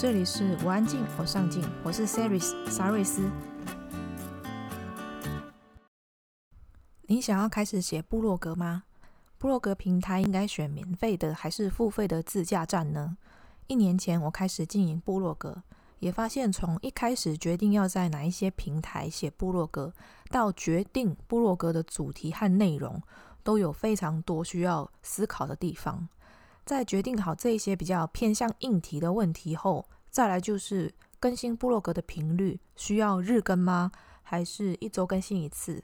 这里是我安静，我上进，我是 Saris 沙瑞斯。你想要开始写部落格吗？部落格平台应该选免费的还是付费的自架站呢？一年前我开始经营部落格，也发现从一开始决定要在哪一些平台写部落格，到决定部落格的主题和内容，都有非常多需要思考的地方。在决定好这一些比较偏向硬题的问题后，再来就是更新部落格的频率，需要日更吗？还是一周更新一次？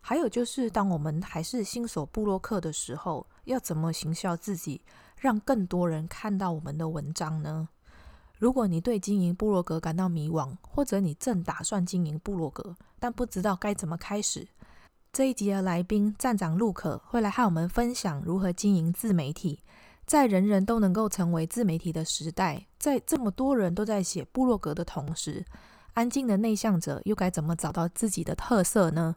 还有就是，当我们还是新手部落客的时候，要怎么行销自己，让更多人看到我们的文章呢？如果你对经营部落格感到迷惘，或者你正打算经营部落格，但不知道该怎么开始，这一集的来宾站长陆可会来和我们分享如何经营自媒体。在人人都能够成为自媒体的时代，在这么多人都在写部落格的同时，安静的内向者又该怎么找到自己的特色呢？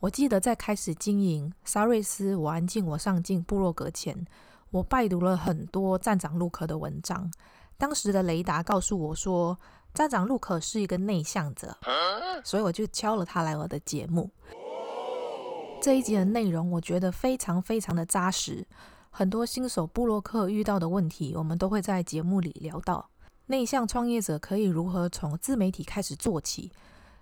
我记得在开始经营沙瑞斯我安静我上进部落格前，我拜读了很多站长陆可的文章。当时的雷达告诉我说，站长陆可是一个内向者，所以我就敲了他来我的节目。这一集的内容我觉得非常非常的扎实。很多新手部落客遇到的问题，我们都会在节目里聊到。内向创业者可以如何从自媒体开始做起？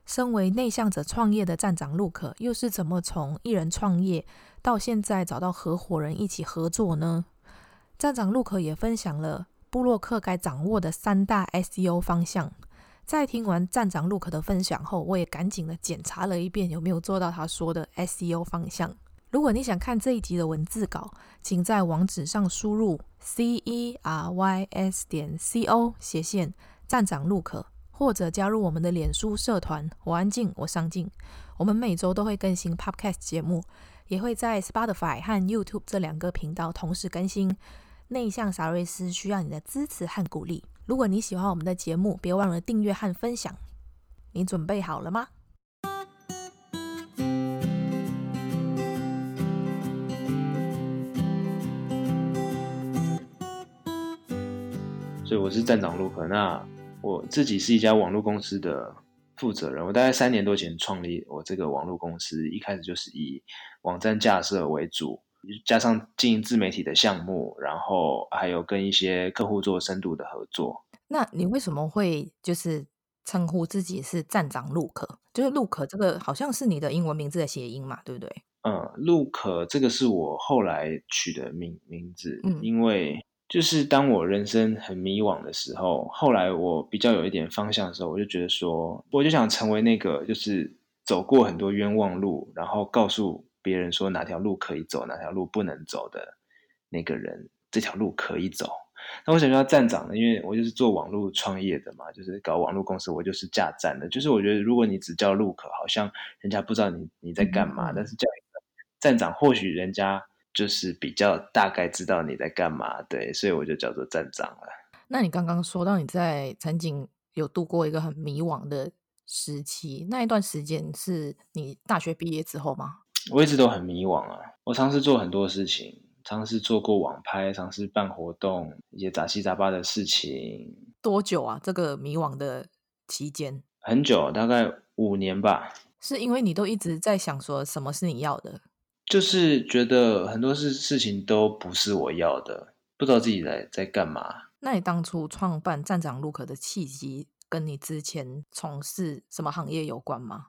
身为内向者创业的站长陆可，又是怎么从一人创业到现在找到合伙人一起合作呢？站长陆可也分享了部落客该掌握的三大 SEO 方向。在听完站长陆可的分享后，我也赶紧的检查了一遍有没有做到他说的 SEO 方向。如果你想看这一集的文字稿，请在网址上输入 c e r y s 点 c o 斜线站长陆可，或者加入我们的脸书社团“我安静我上进”。我们每周都会更新 Podcast 节目，也会在 Spotify 和 YouTube 这两个频道同时更新。内向沙瑞斯需要你的支持和鼓励。如果你喜欢我们的节目，别忘了订阅和分享。你准备好了吗？对，我是站长陆可。那我自己是一家网络公司的负责人。我大概三年多前创立我这个网络公司，一开始就是以网站架设为主，加上经营自媒体的项目，然后还有跟一些客户做深度的合作。那你为什么会就是称呼自己是站长陆可？就是陆可这个好像是你的英文名字的谐音嘛，对不对？嗯，陆可这个是我后来取的名名字，嗯，因为。就是当我人生很迷惘的时候，后来我比较有一点方向的时候，我就觉得说，我就想成为那个就是走过很多冤枉路，然后告诉别人说哪条路可以走，哪条路不能走的那个人，这条路可以走。那为什么要站长呢，因为我就是做网络创业的嘛，就是搞网络公司，我就是架站的。就是我觉得，如果你只叫路可，好像人家不知道你你在干嘛，嗯、但是叫一个站长，或许人家。就是比较大概知道你在干嘛，对，所以我就叫做站长了。那你刚刚说到你在曾经有度过一个很迷惘的时期，那一段时间是你大学毕业之后吗？我一直都很迷惘啊，我尝试做很多事情，尝试做过网拍，尝试办活动，一些杂七杂八的事情。多久啊？这个迷惘的期间？很久，大概五年吧。是因为你都一直在想说什么是你要的？就是觉得很多事事情都不是我要的，不知道自己在在干嘛。那你当初创办站长陆可的契机，跟你之前从事什么行业有关吗？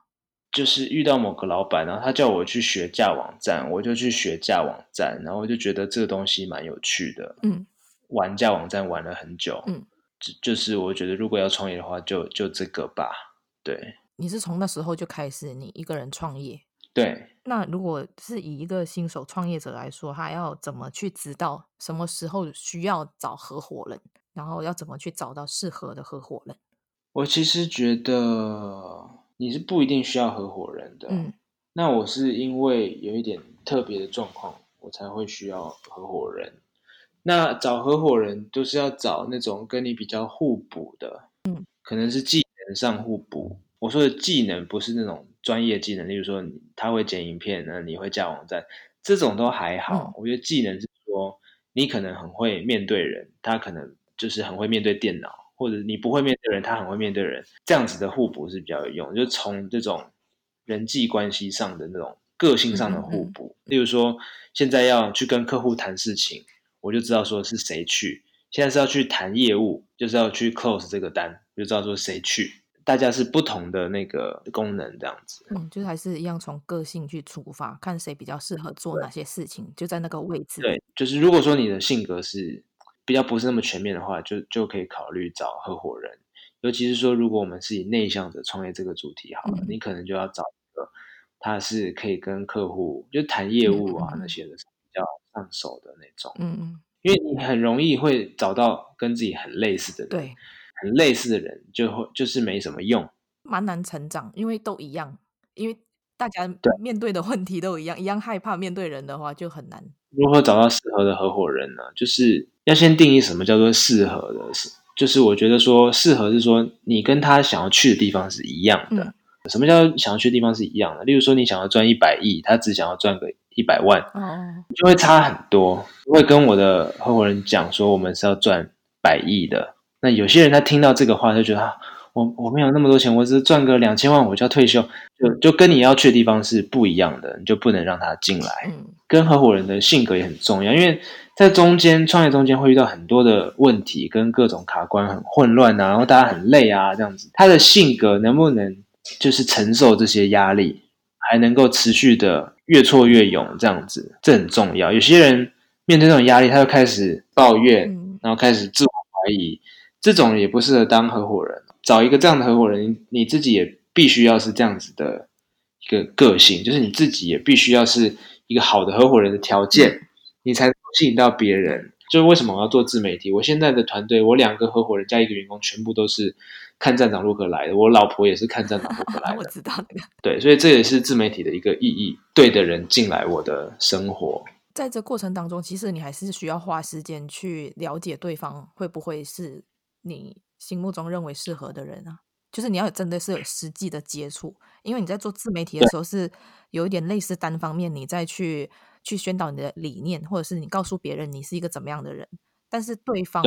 就是遇到某个老板，然后他叫我去学架网站，我就去学架网站，然后我就觉得这个东西蛮有趣的。嗯，玩架网站玩了很久。嗯，就就是我觉得如果要创业的话就，就就这个吧。对，你是从那时候就开始你一个人创业？对，那如果是以一个新手创业者来说，他要怎么去知道什么时候需要找合伙人，然后要怎么去找到适合的合伙人？我其实觉得你是不一定需要合伙人的。嗯，那我是因为有一点特别的状况，我才会需要合伙人。那找合伙人都是要找那种跟你比较互补的，嗯，可能是技能上互补。我说的技能不是那种。专业技能，例如说他会剪影片，那你会架网站，这种都还好。嗯、我觉得技能是说你可能很会面对人，他可能就是很会面对电脑，或者你不会面对人，他很会面对人，这样子的互补是比较有用。就从这种人际关系上的那种个性上的互补，嗯嗯、例如说现在要去跟客户谈事情，我就知道说是谁去；现在是要去谈业务，就是要去 close 这个单，就知道说谁去。大家是不同的那个功能，这样子。嗯，就是还是一样从个性去出发，看谁比较适合做哪些事情，就在那个位置。对，就是如果说你的性格是比较不是那么全面的话，就就可以考虑找合伙人。尤其是说，如果我们是以内向者创业这个主题好了，嗯、你可能就要找一个他是可以跟客户就谈业务啊、嗯、那些的比较上手的那种。嗯嗯。因为你很容易会找到跟自己很类似的人。对。很类似的人就会就是没什么用，蛮难成长，因为都一样，因为大家面对的问题都一样，一样害怕面对人的话就很难。如何找到适合的合伙人呢？就是要先定义什么叫做适合的，是就是我觉得说适合是说你跟他想要去的地方是一样的。嗯、什么叫想要去的地方是一样的？例如说你想要赚一百亿，他只想要赚个一百万，哦，就会差很多。我会跟我的合伙人讲说，我们是要赚百亿的。那有些人他听到这个话就觉得，啊、我我没有那么多钱，我只是赚个两千万我就要退休，就就跟你要去的地方是不一样的，你就不能让他进来。嗯，跟合伙人的性格也很重要，因为在中间创业中间会遇到很多的问题，跟各种卡关很混乱啊，然后大家很累啊，这样子，他的性格能不能就是承受这些压力，还能够持续的越挫越勇，这样子，这很重要。有些人面对这种压力，他就开始抱怨，然后开始自我怀疑。这种也不适合当合伙人，找一个这样的合伙人，你自己也必须要是这样子的一个个性，就是你自己也必须要是一个好的合伙人的条件，你才能吸引到别人。就是为什么我要做自媒体？我现在的团队，我两个合伙人加一个员工，全部都是看站长如何来的，我老婆也是看站长如何来的。我知道那个。对，所以这也是自媒体的一个意义，对的人进来我的生活。在这过程当中，其实你还是需要花时间去了解对方会不会是。你心目中认为适合的人啊，就是你要真的是有实际的接触，因为你在做自媒体的时候是有一点类似单方面，你再去去宣导你的理念，或者是你告诉别人你是一个怎么样的人，但是对方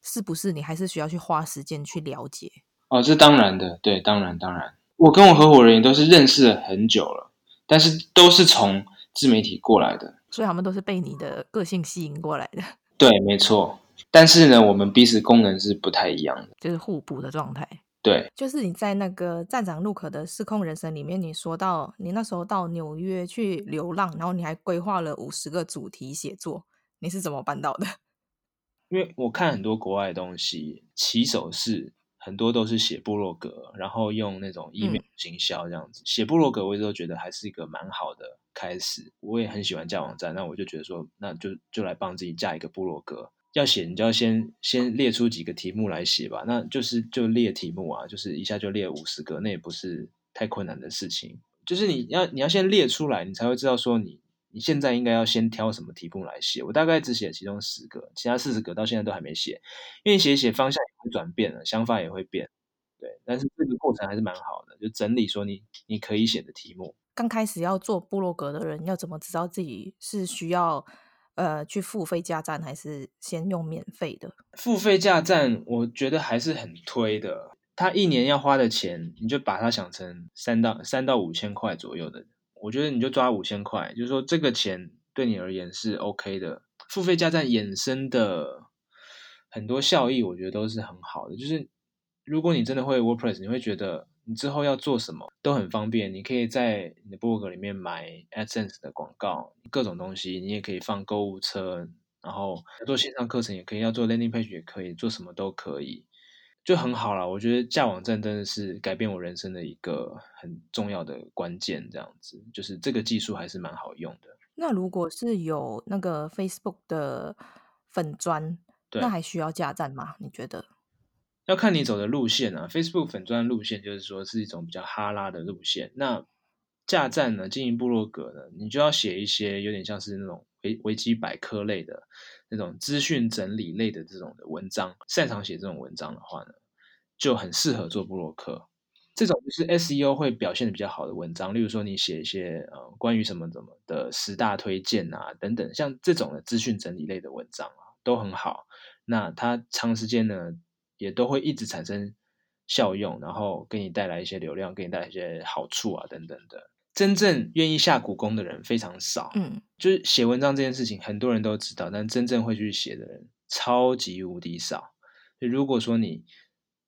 是不是你还是需要去花时间去了解。哦，这当然的，对，当然当然，我跟我合伙人也都是认识了很久了，但是都是从自媒体过来的，所以他们都是被你的个性吸引过来的。对，没错。但是呢，我们彼此功能是不太一样的，就是互补的状态。对，就是你在那个站长陆可的失控人生里面，你说到你那时候到纽约去流浪，然后你还规划了五十个主题写作，你是怎么办到的？因为我看很多国外的东西，起手式很多都是写部落格，然后用那种 email 行销这样子。写部落格，我一直都觉得还是一个蛮好的开始。我也很喜欢架网站，那我就觉得说，那就就来帮自己架一个部落格。要写，你就要先先列出几个题目来写吧。那就是就列题目啊，就是一下就列五十个，那也不是太困难的事情。就是你要你要先列出来，你才会知道说你你现在应该要先挑什么题目来写。我大概只写其中十个，其他四十个到现在都还没写，因为写写方向也会转变了，想法也会变。对，但是这个过程还是蛮好的，就整理说你你可以写的题目。刚开始要做部落格的人，要怎么知道自己是需要？呃，去付费加站还是先用免费的？付费加站，我觉得还是很推的。他一年要花的钱，你就把它想成三到三到五千块左右的。我觉得你就抓五千块，就是说这个钱对你而言是 OK 的。付费加站衍生的很多效益，我觉得都是很好的。就是如果你真的会 WordPress，你会觉得。你之后要做什么都很方便，你可以在你的部落格里面买 AdSense 的广告，各种东西，你也可以放购物车，然后做线上课程也可以，要做 Landing Page 也可以，做什么都可以，就很好了。我觉得架网站真的是改变我人生的一个很重要的关键，这样子，就是这个技术还是蛮好用的。那如果是有那个 Facebook 的粉砖，那还需要架站吗？你觉得？要看你走的路线啊，Facebook 粉专路线就是说是一种比较哈拉的路线。那架站呢，经营部落格呢，你就要写一些有点像是那种维维基百科类的那种资讯整理类的这种的文章。擅长写这种文章的话呢，就很适合做部落客。这种就是 SEO 会表现的比较好的文章，例如说你写一些呃关于什么什么的十大推荐啊等等，像这种的资讯整理类的文章啊，都很好。那它长时间呢，也都会一直产生效用，然后给你带来一些流量，给你带来一些好处啊等等的。真正愿意下苦功的人非常少，嗯，就是写文章这件事情，很多人都知道，但真正会去写的人超级无敌少。如果说你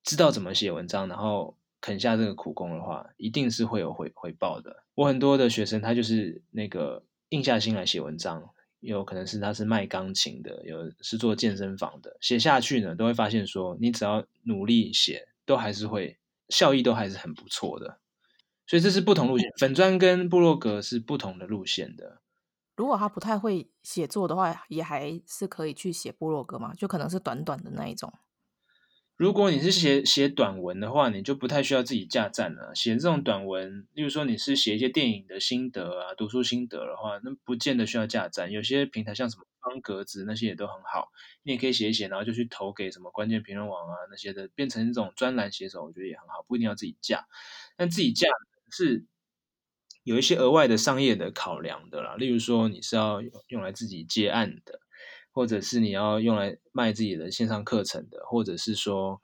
知道怎么写文章，然后肯下这个苦功的话，一定是会有回回报的。我很多的学生，他就是那个硬下心来写文章，有可能是他是卖钢琴的，有是做健身房的，写下去呢，都会发现说，你只要努力写，都还是会效益都还是很不错的。所以这是不同路线，粉砖跟部落格是不同的路线的。如果他不太会写作的话，也还是可以去写部落格嘛，就可能是短短的那一种。如果你是写写短文的话，你就不太需要自己架站了。写这种短文，例如说你是写一些电影的心得啊、读书心得的话，那不见得需要架站。有些平台像什么方格子那些也都很好，你也可以写一写，然后就去投给什么关键评论网啊那些的，变成这种专栏写手，我觉得也很好，不一定要自己架。但自己架是有一些额外的商业的考量的啦，例如说你是要用来自己接案的。或者是你要用来卖自己的线上课程的，或者是说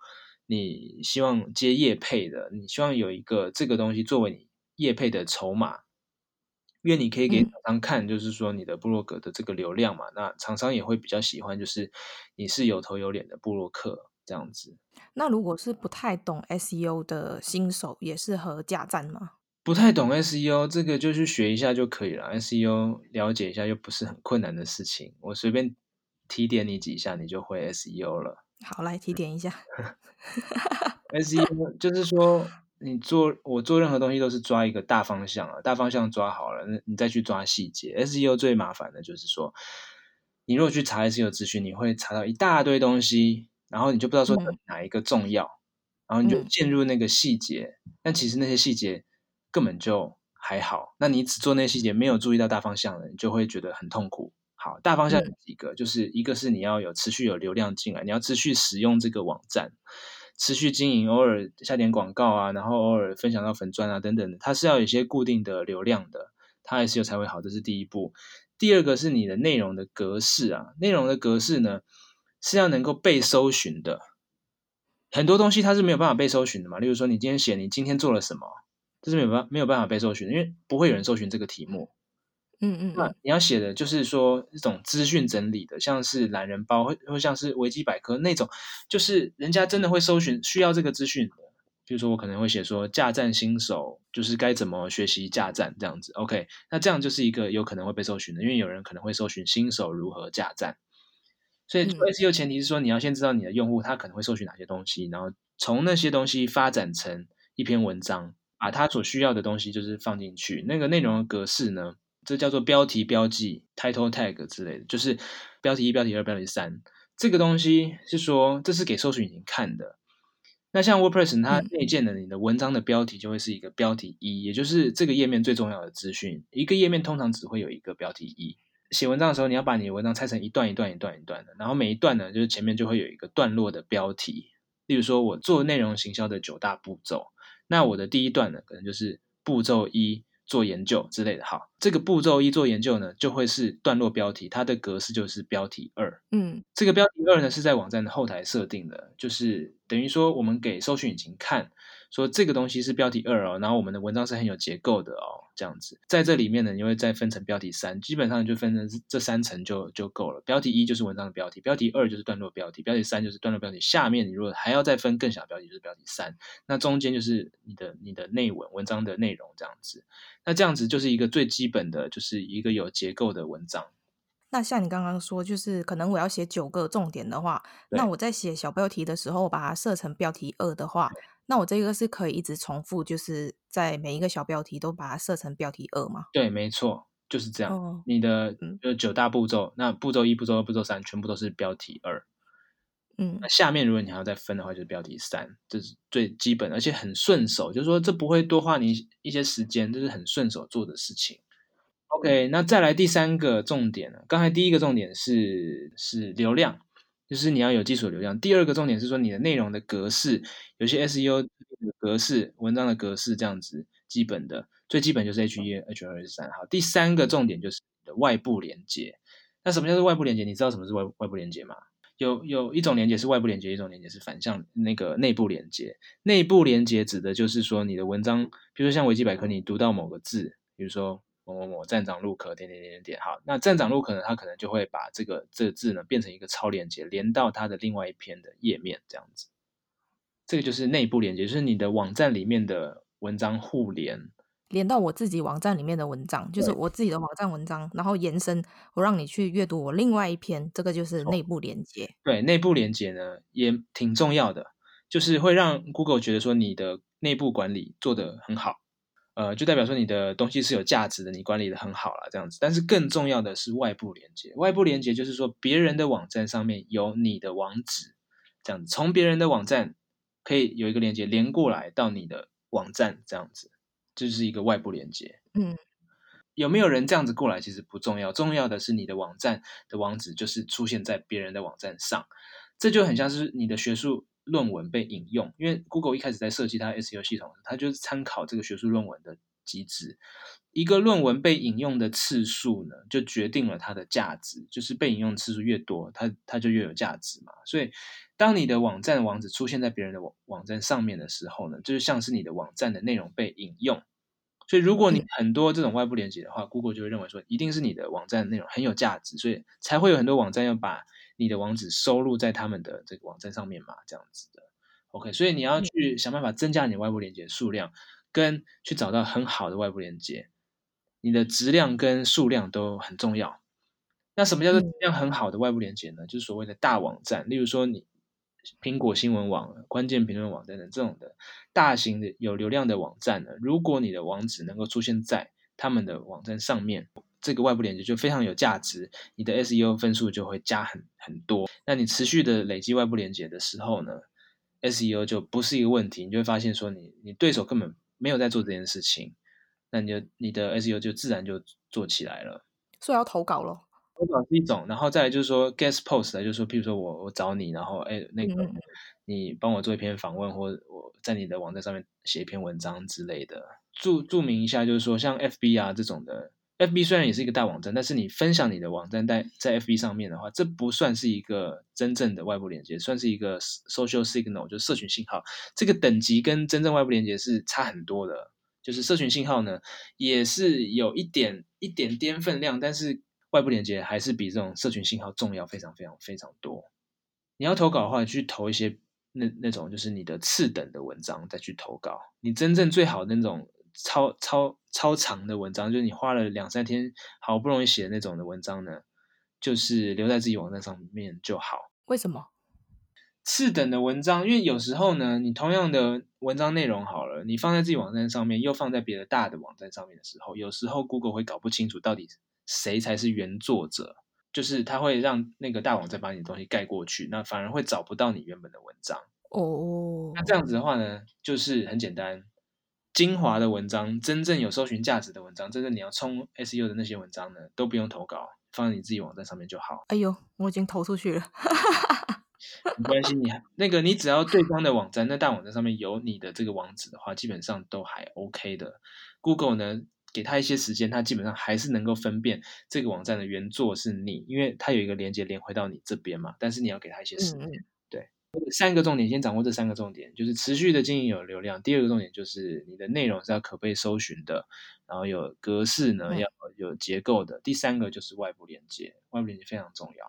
你希望接业配的，你希望有一个这个东西作为你业配的筹码，因为你可以给厂商看，就是说你的部落格的这个流量嘛，嗯、那厂商也会比较喜欢，就是你是有头有脸的部落客这样子。那如果是不太懂 SEO 的新手，也适合架站吗？不太懂 SEO，这个就去学一下就可以了。SEO 了解一下又不是很困难的事情，我随便。提点你几下，你就会 SEO 了。好，来提点一下。SEO 就是说，你做我做任何东西都是抓一个大方向啊，大方向抓好了，那你再去抓细节。SEO 最麻烦的就是说，你如果去查 SEO 资讯，你会查到一大堆东西，然后你就不知道说哪一个重要，嗯、然后你就进入那个细节，嗯、但其实那些细节根本就还好。那你只做那些细节，没有注意到大方向的，你就会觉得很痛苦。好，大方向有几个，嗯、就是一个是你要有持续有流量进来，你要持续使用这个网站，持续经营，偶尔下点广告啊，然后偶尔分享到粉钻啊等等的，它是要有一些固定的流量的，它还是有才会好，这是第一步。第二个是你的内容的格式啊，内容的格式呢是要能够被搜寻的，很多东西它是没有办法被搜寻的嘛，例如说你今天写你今天做了什么，这是没有办没有办法被搜寻的，因为不会有人搜寻这个题目。嗯嗯，那你要写的就是说一种资讯整理的，像是懒人包，或或像是维基百科那种，就是人家真的会搜寻需要这个资讯的。比如说我可能会写说架站新手就是该怎么学习架站这样子，OK，那这样就是一个有可能会被搜寻的，因为有人可能会搜寻新手如何架站。所以 SEO 前提是说你要先知道你的用户他可能会搜寻哪些东西，然后从那些东西发展成一篇文章，把他所需要的东西就是放进去，那个内容的格式呢，这叫做标题标记 （title tag） 之类的，就是标题一、标题二、标题三。这个东西是说，这是给搜索引擎看的。那像 WordPress，它内建的你的文章的标题就会是一个标题一，也就是这个页面最重要的资讯。一个页面通常只会有一个标题一。写文章的时候，你要把你的文章拆成一段一段一段一段的，然后每一段呢，就是前面就会有一个段落的标题。例如说，我做内容行销的九大步骤，那我的第一段呢，可能就是步骤一。做研究之类的，好，这个步骤一做研究呢，就会是段落标题，它的格式就是标题二。嗯，这个标题二呢是在网站的后台设定的，就是等于说我们给搜寻引擎看。说这个东西是标题二哦，然后我们的文章是很有结构的哦，这样子，在这里面呢，你会再分成标题三，基本上就分成这三层就就够了。标题一就是文章的标题，标题二就是段落标题，标题三就是段落标题。下面你如果还要再分更小标题，就是标题三，那中间就是你的你的内文文章的内容这样子。那这样子就是一个最基本的，就是一个有结构的文章。那像你刚刚说，就是可能我要写九个重点的话，那我在写小标题的时候，我把它设成标题二的话。那我这个是可以一直重复，就是在每一个小标题都把它设成标题二吗？对，没错，就是这样。哦、你的呃九大步骤，那步骤一、步骤二、步骤三全部都是标题二。嗯，那下面如果你还要再分的话，就是标题三，这是最基本，而且很顺手，就是说这不会多花你一些时间，这是很顺手做的事情。OK，那再来第三个重点呢？刚才第一个重点是是流量。就是你要有基础流量。第二个重点是说你的内容的格式，有些 SEO 的格式、文章的格式这样子，基本的最基本就是 H 一、H 二、H 三。好，第三个重点就是你的外部连接。那什么叫做外部连接？你知道什么是外外部连接吗？有有一种连接是外部连接，一种连接是反向那个内部连接。内部连接指的就是说你的文章，比如说像维基百科，你读到某个字，比如说某某某站长入口点点点点点，好，那站长入口呢，他可能就会把这个这个字呢变成一个超链接，连到他的另外一篇的页面，这样子。这个就是内部连接，就是你的网站里面的文章互联。连到我自己网站里面的文章，就是我自己的网站文章，然后延伸，我让你去阅读我另外一篇，这个就是内部连接。对，内部连接呢也挺重要的，就是会让 Google 觉得说你的内部管理做得很好，呃，就代表说你的东西是有价值的，你管理的很好了这样子。但是更重要的是外部连接，外部连接就是说别人的网站上面有你的网址，这样子，从别人的网站可以有一个连接连过来到你的网站这样子。这就是一个外部连接，嗯，有没有人这样子过来其实不重要，重要的是你的网站的网址就是出现在别人的网站上，这就很像是你的学术论文被引用，因为 Google 一开始在设计它 SEO 系统，它就是参考这个学术论文的机制，一个论文被引用的次数呢，就决定了它的价值，就是被引用次数越多，它它就越有价值嘛，所以。当你的网站网址出现在别人的网网站上面的时候呢，就是像是你的网站的内容被引用。所以如果你很多这种外部连接的话，嗯，Google 就会认为说，一定是你的网站内容很有价值，所以才会有很多网站要把你的网址收录在他们的这个网站上面嘛，这样子的。OK，所以你要去想办法增加你的外部连接数量，跟去找到很好的外部连接，你的质量跟数量都很重要。那什么叫做质量很好的外部连接呢？就是所谓的大网站，例如说你。苹果新闻网、关键评论网等等这种的大型的有流量的网站呢，如果你的网址能够出现在他们的网站上面，这个外部连接就非常有价值，你的 SEO 分数就会加很很多。那你持续的累积外部连接的时候呢，SEO 就不是一个问题，你就会发现说你你对手根本没有在做这件事情，那你就你的 SEO 就自然就做起来了。所以要投稿咯。投稿是一种，然后再来就是说 guest post，就是说，譬如说我我找你，然后哎，那个你帮我做一篇访问，或我在你的网站上面写一篇文章之类的。注注明一下，就是说像 FB 啊这种的，FB 虽然也是一个大网站，但是你分享你的网站在在 FB 上面的话，这不算是一个真正的外部连接，算是一个 social signal，就是社群信号。这个等级跟真正外部连接是差很多的。就是社群信号呢，也是有一点一点点分量，但是。外部连接还是比这种社群信号重要非常非常非常多。你要投稿的话，去投一些那那种就是你的次等的文章再去投稿。你真正最好的那种超超超长的文章，就是你花了两三天好不容易写的那种的文章呢，就是留在自己网站上面就好。为什么？次等的文章，因为有时候呢，你同样的文章内容好了，你放在自己网站上面，又放在别的大的网站上面的时候，有时候 Google 会搞不清楚到底。谁才是原作者？就是他会让那个大网站把你的东西盖过去，那反而会找不到你原本的文章。哦、oh.，那这样子的话呢，就是很简单，精华的文章，真正有搜寻价值的文章，真正你要冲 SEO 的那些文章呢，都不用投稿，放在你自己网站上面就好。哎呦，我已经投出去了。没关系，你 那个你只要对方的网站，那大网站上面有你的这个网址的话，基本上都还 OK 的。Google 呢？给他一些时间，他基本上还是能够分辨这个网站的原作是你，因为他有一个连接连回到你这边嘛。但是你要给他一些时间。三个重点，先掌握这三个重点，就是持续的经营有流量。第二个重点就是你的内容是要可被搜寻的，然后有格式呢，要有结构的。第三个就是外部连接，外部连接非常重要，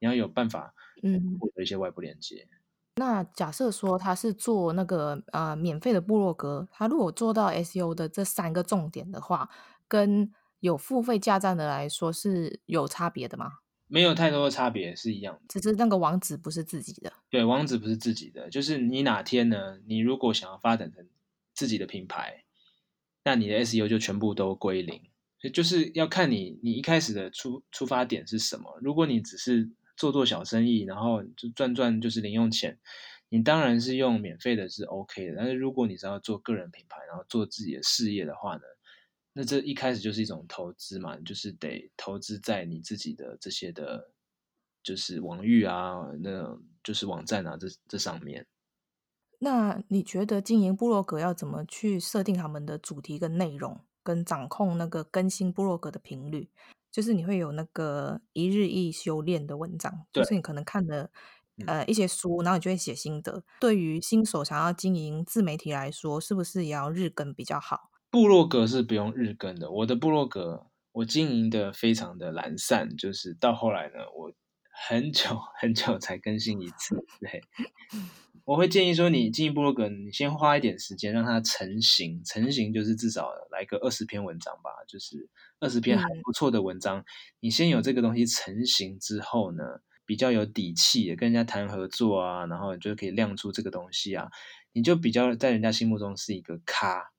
你要有办法嗯获得一些外部连接。嗯那假设说他是做那个呃免费的部落格，他如果做到 SEO 的这三个重点的话，跟有付费架站的来说是有差别的吗？没有太多的差别，是一样的。只是那个网址不是自己的。对，网址不是自己的，就是你哪天呢？你如果想要发展成自己的品牌，那你的 SEO 就全部都归零。所以就是要看你你一开始的出出发点是什么。如果你只是做做小生意，然后就赚赚就是零用钱，你当然是用免费的是 OK 的。但是如果你是要做个人品牌，然后做自己的事业的话呢，那这一开始就是一种投资嘛，就是得投资在你自己的这些的，就是网域啊，那种就是网站啊这这上面。那你觉得经营部落格要怎么去设定他们的主题跟内容，跟掌控那个更新部落格的频率？就是你会有那个一日一修炼的文章，就是你可能看了呃一些书，然后你就会写心得。对于新手想要经营自媒体来说，是不是也要日更比较好？部落格是不用日更的，我的部落格我经营的非常的懒散，就是到后来呢，我很久很久才更新一次。对，我会建议说，你经营部落格，你先花一点时间让它成型，成型就是至少来个二十篇文章吧，就是二十篇还不错的文章。嗯、你先有这个东西成型之后呢，比较有底气，跟人家谈合作啊，然后你就可以亮出这个东西啊，你就比较在人家心目中是一个咖。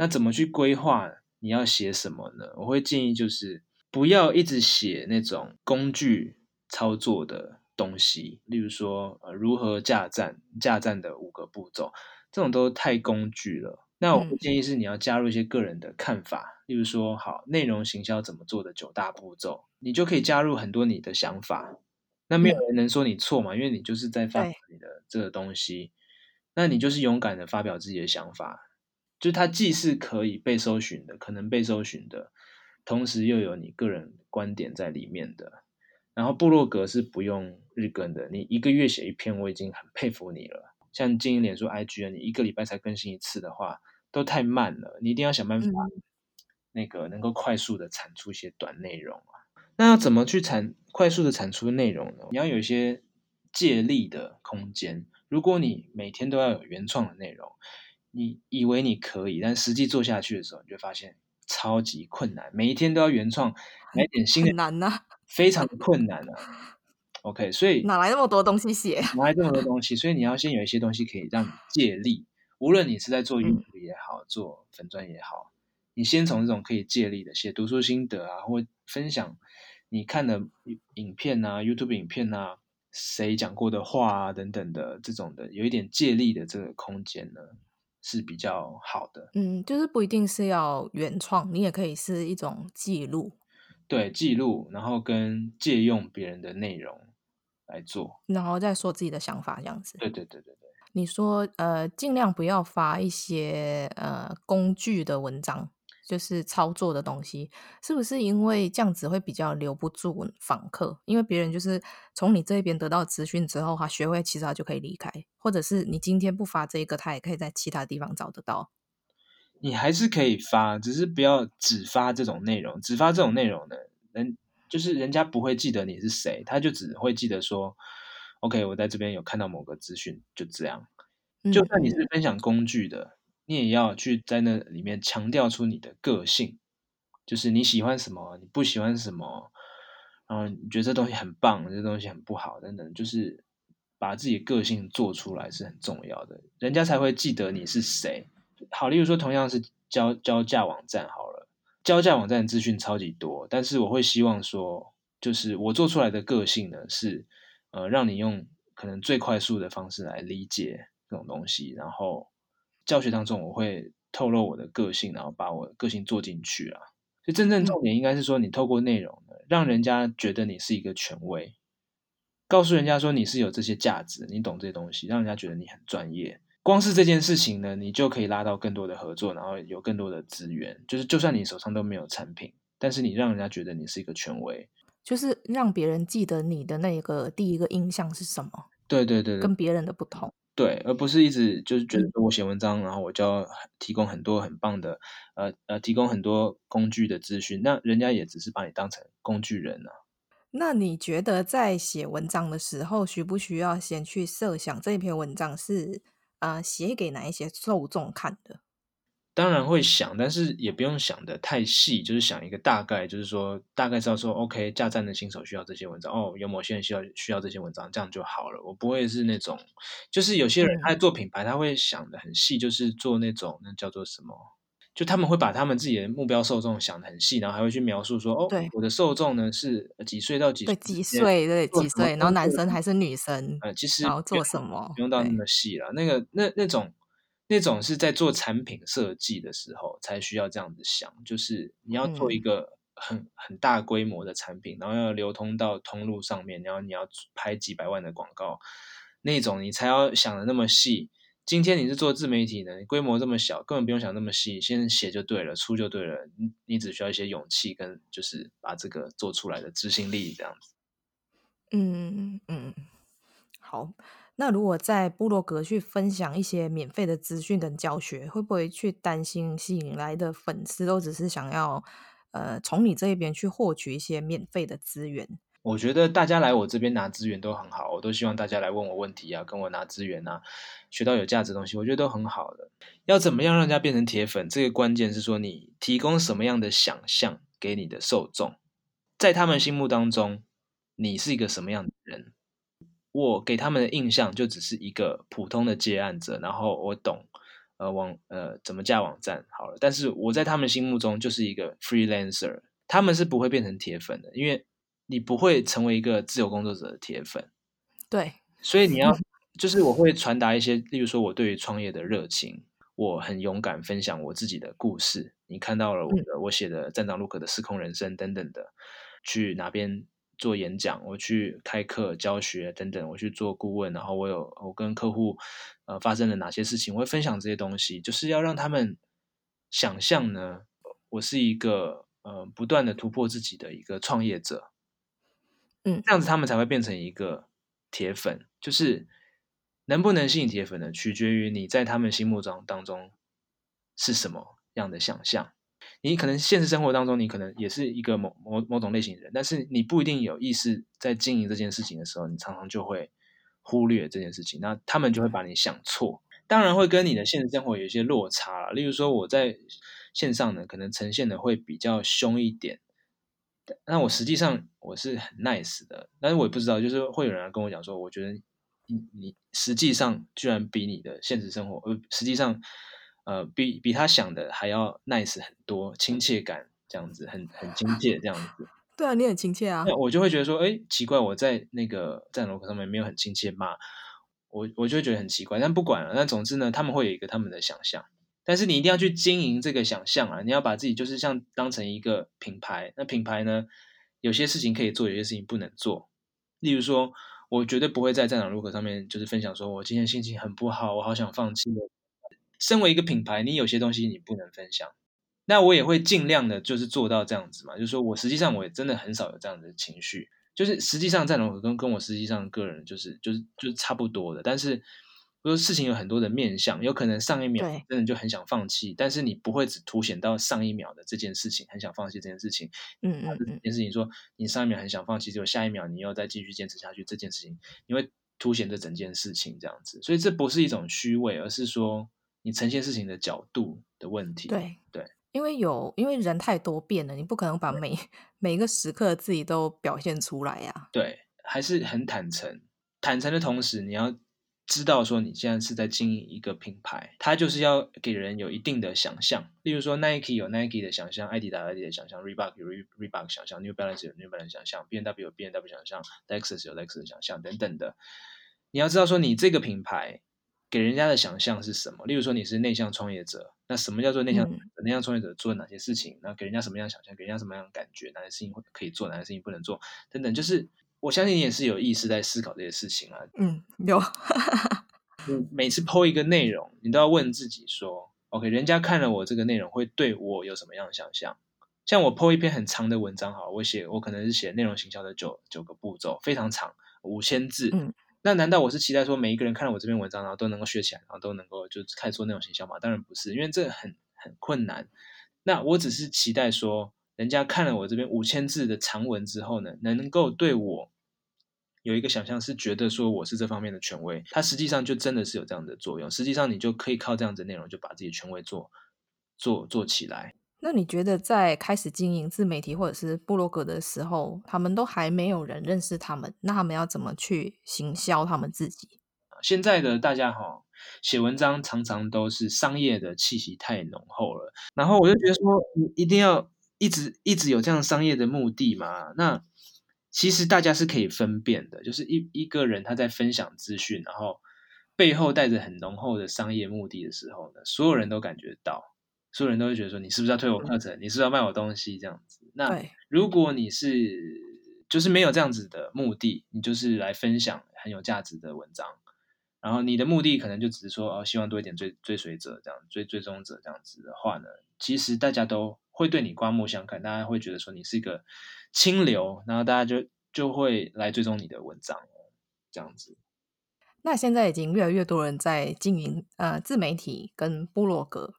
那怎么去规划你要写什么呢？我会建议就是不要一直写那种工具操作的东西，例如说呃如何架站、架站的五个步骤，这种都太工具了。那我会建议是你要加入一些个人的看法，嗯、例如说好内容行销怎么做的九大步骤，你就可以加入很多你的想法。那没有人能说你错嘛，因为你就是在发表你的这个东西，那你就是勇敢的发表自己的想法。就它既是可以被搜寻的，可能被搜寻的，同时又有你个人观点在里面的。然后部落格是不用日更的，你一个月写一篇，我已经很佩服你了。像经营脸书、IG 啊，你一个礼拜才更新一次的话，都太慢了。你一定要想办法，那个能够快速的产出一些短内容啊。那要怎么去产快速的产出内容呢？你要有一些借力的空间。如果你每天都要有原创的内容，你以为你可以，但实际做下去的时候，你就发现超级困难。每一天都要原创，来点新的，难呐，非常困难啊。OK，所以哪来那么多东西写？哪来这么多东西？所以你要先有一些东西可以让你借力。无论你是在做 YouTube 也好，嗯、做粉专也好，你先从这种可以借力的写读书心得啊，或分享你看的影片啊，YouTube 影片啊，谁讲过的话啊等等的这种的，有一点借力的这个空间呢。是比较好的，嗯，就是不一定是要原创，你也可以是一种记录，对，记录，然后跟借用别人的内容来做，然后再说自己的想法，这样子。对对对对对。你说，呃，尽量不要发一些呃工具的文章。就是操作的东西，是不是因为这样子会比较留不住访客？因为别人就是从你这边得到资讯之后，他学会其实他就可以离开，或者是你今天不发这个，他也可以在其他地方找得到。你还是可以发，只是不要只发这种内容。只发这种内容的人，就是人家不会记得你是谁，他就只会记得说，OK，我在这边有看到某个资讯，就这样。就算你是分享工具的。你也要去在那里面强调出你的个性，就是你喜欢什么，你不喜欢什么，然后你觉得这东西很棒，这东西很不好等等，就是把自己的个性做出来是很重要的，人家才会记得你是谁。好，例如说同样是教教价网站好了，教价网站资讯超级多，但是我会希望说，就是我做出来的个性呢是，呃，让你用可能最快速的方式来理解这种东西，然后。教学当中，我会透露我的个性，然后把我的个性做进去啊。所以真正重点应该是说，你透过内容呢，让人家觉得你是一个权威，告诉人家说你是有这些价值，你懂这些东西，让人家觉得你很专业。光是这件事情呢，你就可以拉到更多的合作，然后有更多的资源。就是就算你手上都没有产品，但是你让人家觉得你是一个权威，就是让别人记得你的那个第一个印象是什么？对对对对，跟别人的不同。对，而不是一直就是觉得我写文章，嗯、然后我就要提供很多很棒的，呃呃，提供很多工具的资讯，那人家也只是把你当成工具人啊。那你觉得在写文章的时候，需不需要先去设想这篇文章是啊、呃、写给哪一些受众看的？当然会想，但是也不用想的太细，就是想一个大概，就是说大概知道说，OK，架站的新手需要这些文章，哦，有某些人需要需要这些文章，这样就好了。我不会是那种，就是有些人他在做品牌，他会想的很细，就是做那种那叫做什么，就他们会把他们自己的目标受众想的很细，然后还会去描述说，哦，对，我的受众呢是几岁到几岁，对几岁对几岁，然后男生还是女生，呃，其实然后做什么，不用到那么细了，那个那那种。那种是在做产品设计的时候才需要这样子想，就是你要做一个很、嗯、很大规模的产品，然后要流通到通路上面，然后你要拍几百万的广告，那种你才要想的那么细，今天你是做自媒体的，你规模这么小，根本不用想那么细，先写就对了，出就对了。你你只需要一些勇气跟就是把这个做出来的执行力这样子。嗯嗯，好。那如果在部落格去分享一些免费的资讯跟教学，会不会去担心吸引来的粉丝都只是想要呃从你这一边去获取一些免费的资源？我觉得大家来我这边拿资源都很好，我都希望大家来问我问题啊，跟我拿资源啊，学到有价值的东西，我觉得都很好的。要怎么样让人家变成铁粉？这个关键是说你提供什么样的想象给你的受众，在他们心目当中，你是一个什么样的人？我给他们的印象就只是一个普通的接案者，然后我懂呃网呃怎么架网站好了，但是我在他们心目中就是一个 freelancer，他们是不会变成铁粉的，因为。你不会成为一个自由工作者的铁粉，对，所以你要 就是我会传达一些，例如说我对于创业的热情，我很勇敢分享我自己的故事。你看到了我的、嗯、我写的站长 Luke 的失控人生等等的，去哪边做演讲，我去开课教学等等，我去做顾问，然后我有我跟客户呃发生了哪些事情，我会分享这些东西，就是要让他们想象呢，我是一个呃不断的突破自己的一个创业者。嗯，这样子他们才会变成一个铁粉。就是能不能吸引铁粉呢？取决于你在他们心目中当中是什么样的想象。你可能现实生活当中，你可能也是一个某某某种类型的人，但是你不一定有意识在经营这件事情的时候，你常常就会忽略这件事情。那他们就会把你想错，当然会跟你的现实生活有一些落差了。例如说，我在线上呢，可能呈现的会比较凶一点。那我实际上我是很 nice 的，但是我也不知道，就是会有人跟我讲说，我觉得你你实际上居然比你的现实生活，呃，实际上呃比比他想的还要 nice 很多，亲切感这样子，很很亲切这样子。对啊，你很亲切啊。那我就会觉得说，哎，奇怪，我在那个站楼上面没有很亲切嘛我，我就会觉得很奇怪。但不管了，那总之呢，他们会有一个他们的想象。但是你一定要去经营这个想象啊！你要把自己就是像当成一个品牌。那品牌呢，有些事情可以做，有些事情不能做。例如说，我绝对不会在站长 Luke 上面就是分享说，我今天心情很不好，我好想放弃。身为一个品牌，你有些东西你不能分享。那我也会尽量的，就是做到这样子嘛。就是说我实际上我也真的很少有这样的情绪。就是实际上站长 Luke 跟跟我实际上个人就是就是就是差不多的，但是。说事情有很多的面向，有可能上一秒真的就很想放弃，但是你不会只凸显到上一秒的这件事情，很想放弃这件事情。嗯嗯，这件事情说你上一秒很想放弃，结果下一秒你又再继续坚持下去，这件事情你会凸显这整件事情这样子。所以这不是一种虚伪，而是说你呈现事情的角度的问题。对对，因为有因为人太多变了，你不可能把每 每一个时刻自己都表现出来呀、啊。对，还是很坦诚，坦诚的同时你要。知道说你现在是在经营一个品牌，它就是要给人有一定的想象。例如说，Nike 有 Nike 的想象，艾迪达有艾迪的想象，Reebok 有 Reebok 想象，New Balance 有 New Balance 想象，B N W 有 B N W 想象，Lexus 有 Lexus 想象等等的。你要知道说，你这个品牌给人家的想象是什么？例如说，你是内向创业者，那什么叫做内向、嗯、内向创业者做哪些事情？那给人家什么样的想象？给人家什么样的感觉？哪些事情可以做？哪些事情不能做？等等，就是。我相信你也是有意识在思考这些事情啊。嗯，有。你 每次 po 一个内容，你都要问自己说：“OK，人家看了我这个内容，会对我有什么样的想象？”像我 po 一篇很长的文章，哈，我写我可能是写内容行销的九九个步骤，非常长，五千字。嗯。那难道我是期待说每一个人看了我这篇文章，然后都能够学起来，然后都能够就开始做内容行销吗？当然不是，因为这很很困难。那我只是期待说。人家看了我这边五千字的长文之后呢，能够对我有一个想象，是觉得说我是这方面的权威。它实际上就真的是有这样的作用。实际上，你就可以靠这样子的内容，就把自己的权威做做做起来。那你觉得在开始经营自媒体或者是部落格的时候，他们都还没有人认识他们，那他们要怎么去行销他们自己？现在的大家哈，写文章常常都是商业的气息太浓厚了，然后我就觉得说，一定要。一直一直有这样商业的目的嘛？那其实大家是可以分辨的，就是一一个人他在分享资讯，然后背后带着很浓厚的商业目的的时候呢，所有人都感觉到，所有人都会觉得说，你是不是要推我课程？你是不是要卖我东西？这样子。那如果你是就是没有这样子的目的，你就是来分享很有价值的文章，然后你的目的可能就只是说哦，希望多一点追追随者这样追追踪者这样子的话呢，其实大家都会对你刮目相看，大家会觉得说你是一个清流，然后大家就就会来追踪你的文章这样子。那现在已经越来越多人在经营呃自媒体跟部落格，对，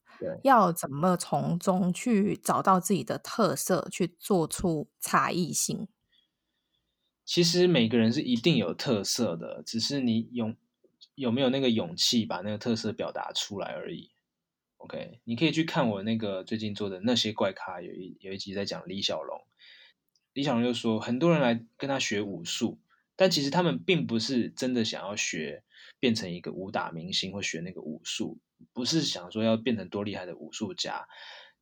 要怎么从中去找到自己的特色，去做出差异性？其实每个人是一定有特色的，只是你有有没有那个勇气把那个特色表达出来而已。OK，你可以去看我那个最近做的那些怪咖，有一有一集在讲李小龙，李小龙就说很多人来跟他学武术。但其实他们并不是真的想要学变成一个武打明星或学那个武术，不是想说要变成多厉害的武术家。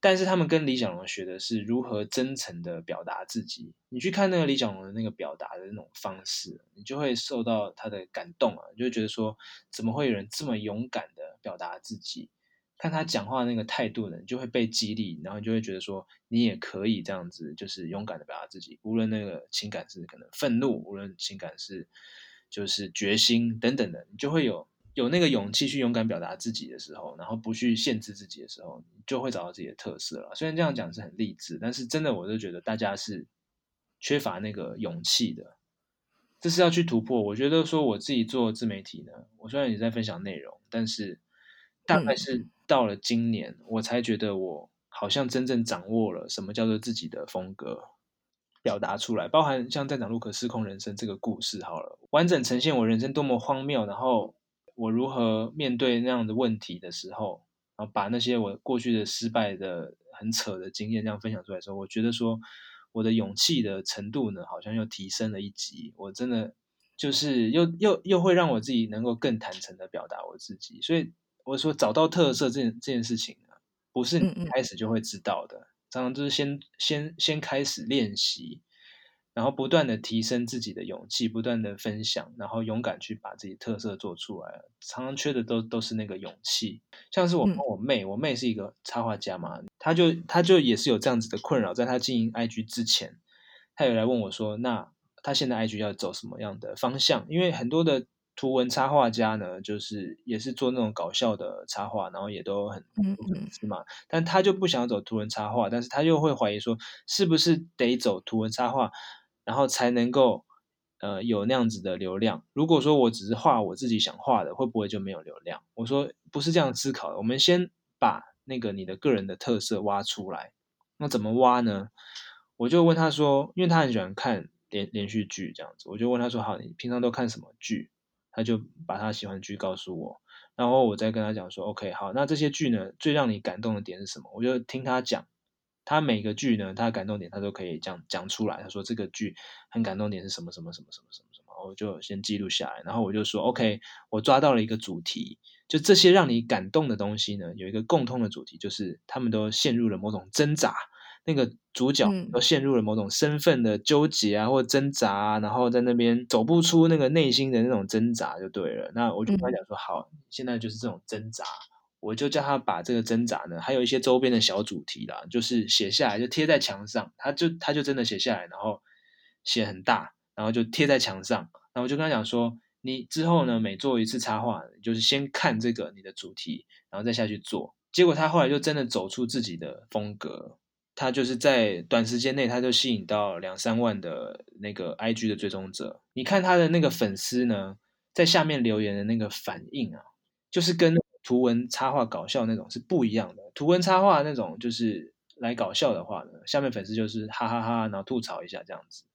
但是他们跟李小龙学的是如何真诚的表达自己。你去看那个李小龙的那个表达的那种方式，你就会受到他的感动啊，你就会觉得说，怎么会有人这么勇敢的表达自己？看他讲话那个态度呢，你就会被激励，然后你就会觉得说，你也可以这样子，就是勇敢的表达自己，无论那个情感是可能愤怒，无论情感是就是决心等等的，你就会有有那个勇气去勇敢表达自己的时候，然后不去限制自己的时候，你就会找到自己的特色了。虽然这样讲是很励志，但是真的，我就觉得大家是缺乏那个勇气的，这是要去突破。我觉得说我自己做自媒体呢，我虽然也在分享内容，但是大概是。到了今年，我才觉得我好像真正掌握了什么叫做自己的风格，表达出来，包含像《站长路可失控人生》这个故事，好了，完整呈现我人生多么荒谬，然后我如何面对那样的问题的时候，然后把那些我过去的失败的很扯的经验这样分享出来的时候，我觉得说我的勇气的程度呢，好像又提升了一级，我真的就是又又又会让我自己能够更坦诚的表达我自己，所以。我说找到特色这件这件事情呢，不是你开始就会知道的，嗯嗯，常常就是先先先开始练习，然后不断的提升自己的勇气，不断的分享，然后勇敢去把自己特色做出来。常常缺的都都是那个勇气。像是我跟我妹，嗯、我妹是一个插画家嘛，她就她就也是有这样子的困扰，在她经营 IG 之前，她有来问我说，那她现在 IG 要走什么样的方向？因为很多的。图文插画家呢，就是也是做那种搞笑的插画，然后也都很粉丝嘛。但他就不想走图文插画，但是他又会怀疑说，是不是得走图文插画，然后才能够呃有那样子的流量？如果说我只是画我自己想画的，会不会就没有流量？我说不是这样思考的，我们先把那个你的个人的特色挖出来。那怎么挖呢？我就问他说，因为他很喜欢看连连续剧这样子，我就问他说，好，你平常都看什么剧？他就把他喜欢的剧告诉我，然后我再跟他讲说，OK，好，那这些剧呢，最让你感动的点是什么？我就听他讲，他每个剧呢，他的感动点他都可以讲讲出来。他说这个剧很感动点是什么什么什么什么什么什么，我就先记录下来。然后我就说，OK，我抓到了一个主题，就这些让你感动的东西呢，有一个共通的主题，就是他们都陷入了某种挣扎。那个主角都陷入了某种身份的纠结啊，或挣扎啊，然后在那边走不出那个内心的那种挣扎，就对了。那我就跟他讲说，好，现在就是这种挣扎，我就叫他把这个挣扎呢，还有一些周边的小主题啦，就是写下来，就贴在墙上。他就他就真的写下来，然后写很大，然后就贴在墙上。然后我就跟他讲说，你之后呢，每做一次插画，就是先看这个你的主题，然后再下去做。结果他后来就真的走出自己的风格。他就是在短时间内，他就吸引到两三万的那个 IG 的追踪者。你看他的那个粉丝呢，在下面留言的那个反应啊，就是跟图文插画搞笑那种是不一样的。图文插画那种就是来搞笑的话呢，下面粉丝就是哈哈哈，然后吐槽一下这样子。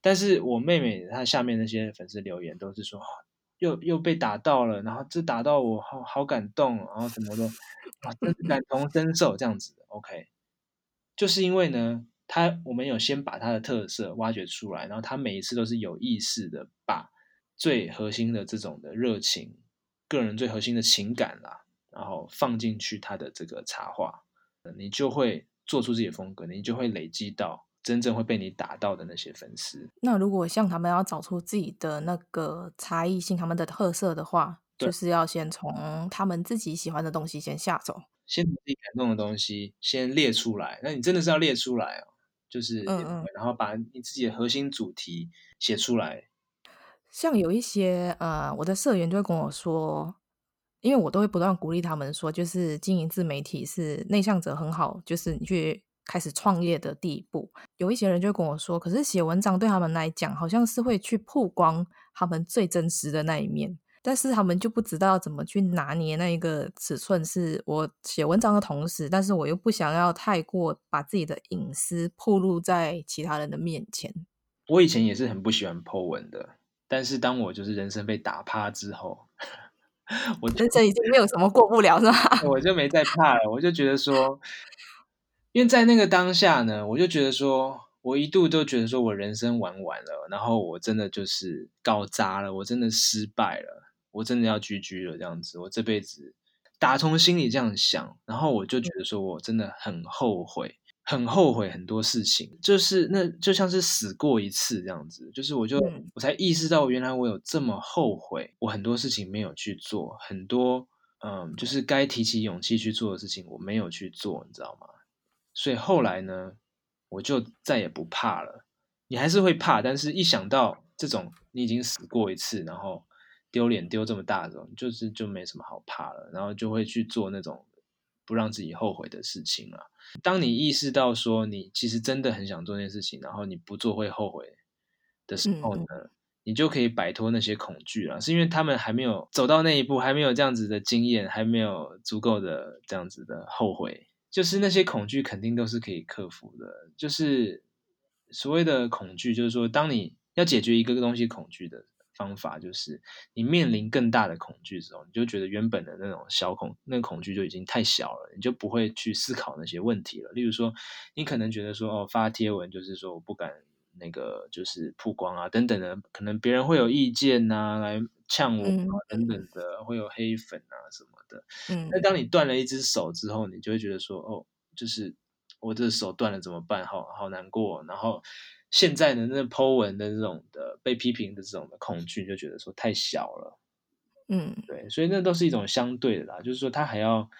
但是我妹妹她下面那些粉丝留言都是说，又又被打到了，然后这打到我好好感动，然后什么的，啊，真是感同身受这样子。OK。就是因为呢，他我们有先把他的特色挖掘出来，然后他每一次都是有意识的把最核心的这种的热情、个人最核心的情感啦，然后放进去他的这个插画，你就会做出自己的风格，你就会累积到真正会被你打到的那些粉丝。那如果像他们要找出自己的那个差异性、他们的特色的话，就是要先从他们自己喜欢的东西先下手。先把自己感动的东西先列出来，那你真的是要列出来哦，就是，嗯嗯，然后把你自己的核心主题写出来。像有一些呃，我的社员就会跟我说，因为我都会不断鼓励他们说，就是经营自媒体是内向者很好，就是你去开始创业的第一步。有一些人就会跟我说，可是写文章对他们来讲，好像是会去曝光他们最真实的那一面。但是他们就不知道怎么去拿捏那一个尺寸，是我写文章的同时，但是我又不想要太过把自己的隐私暴露在其他人的面前。我以前也是很不喜欢 po 文的，但是当我就是人生被打趴之后，我人生已经没有什么过不了，是吧？我就没再怕了，我就觉得说，因为在那个当下呢，我就觉得说。我一度都觉得说，我人生玩完了，然后我真的就是搞砸了，我真的失败了，我真的要 GG 了这样子。我这辈子打从心里这样想，然后我就觉得说我真的很后悔，很后悔很多事情，就是那就像是死过一次这样子。就是我就我才意识到，原来我有这么后悔，我很多事情没有去做，很多嗯，就是该提起勇气去做的事情我没有去做，你知道吗？所以后来呢，我就再也不怕了。你还是会怕，但是一想到这种你已经死过一次，然后丢脸丢这么大的，就是就没什么好怕了。然后就会去做那种不让自己后悔的事情了。当你意识到说你其实真的很想做那件事情，然后你不做会后悔的时候呢，嗯、你就可以摆脱那些恐惧了。是因为他们还没有走到那一步，还没有这样子的经验，还没有足够的这样子的后悔。就是那些恐惧肯定都是可以克服的。就是所谓的恐惧，就是说，当你要解决一个东西恐惧的方法，就是你面临更大的恐惧之后，你就觉得原本的那种小恐，那个恐惧就已经太小了，你就不会去思考那些问题了。例如说，你可能觉得说，哦，发贴文就是说我不敢那个就是曝光啊，等等的，可能别人会有意见呐、啊，来呛我啊，等等的，会有黑粉啊什么。嗯，那当你断了一只手之后，你就会觉得说，哦，就是我这手断了怎么办？好好难过。然后现在的那 po 文的这种的被批评的这种的恐惧，就觉得说太小了。嗯，对，所以那都是一种相对的啦，就是说他还要，